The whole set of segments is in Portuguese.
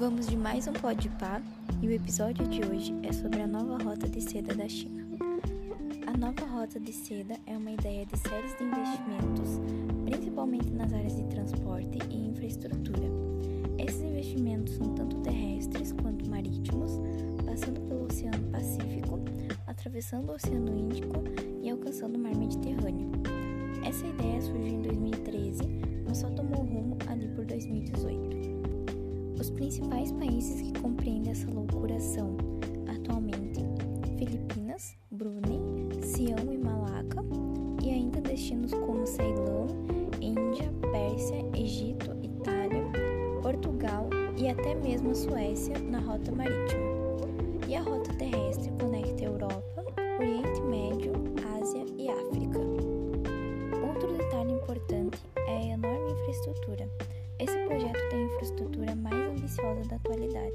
Vamos de mais um Podpah e o episódio de hoje é sobre a nova rota de seda da China. A nova rota de seda é uma ideia de séries de investimentos, principalmente nas áreas de transporte e infraestrutura. Esses investimentos são tanto terrestres quanto marítimos, passando pelo Oceano Pacífico, atravessando o Oceano Índico e alcançando o Mar Mediterrâneo. Essa ideia surgiu em 2013, mas só principais países que compreendem essa loucura são, atualmente, Filipinas, Brunei, Sião e Malaca, e ainda destinos como Ceilão, Índia, Pérsia, Egito, Itália, Portugal e até mesmo a Suécia na rota marítima. E a rota terrestre conecta Europa, Oriente Médio, Ásia e África. Atualidade,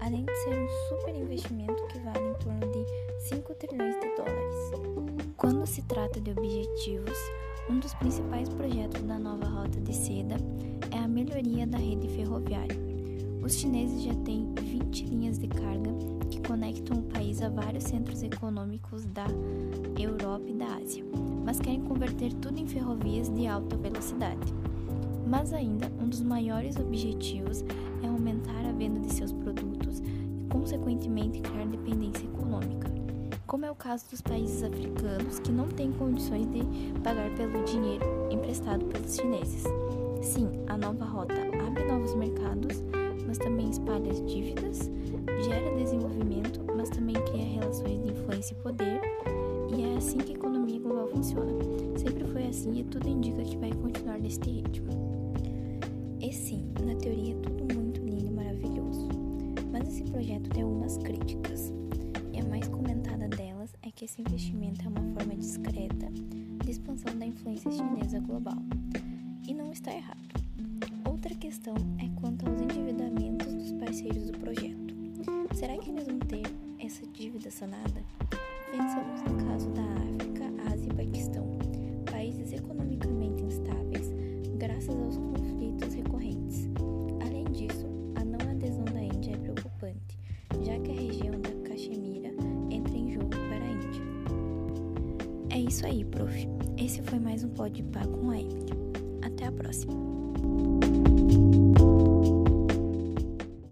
além de ser um super investimento que vale em torno de 5 trilhões de dólares. Quando se trata de objetivos, um dos principais projetos da nova rota de seda é a melhoria da rede ferroviária. Os chineses já têm 20 linhas de carga que conectam o país a vários centros econômicos da Europa e da Ásia, mas querem converter tudo em ferrovias de alta velocidade. Mas ainda, um dos maiores objetivos é aumentar a venda de seus produtos e, consequentemente, criar dependência econômica, como é o caso dos países africanos que não têm condições de pagar pelo dinheiro emprestado pelos chineses. Sim, a nova rota abre novos mercados, mas também espalha as dívidas, gera desenvolvimento, mas também cria relações de influência e poder, e é assim que a economia global funciona. Sempre foi assim e tudo indica que vai continuar neste ritmo. E sim, na teoria é tudo muito lindo e maravilhoso, mas esse projeto tem algumas críticas. E a mais comentada delas é que esse investimento é uma forma discreta de expansão da influência chinesa global. E não está errado. Outra questão é quanto aos endividamentos dos parceiros do projeto. Será que eles vão ter essa dívida sanada? Pensamos no caso da África, É isso aí, prof. Esse foi mais um Pode Pá com a Emily. Até a próxima.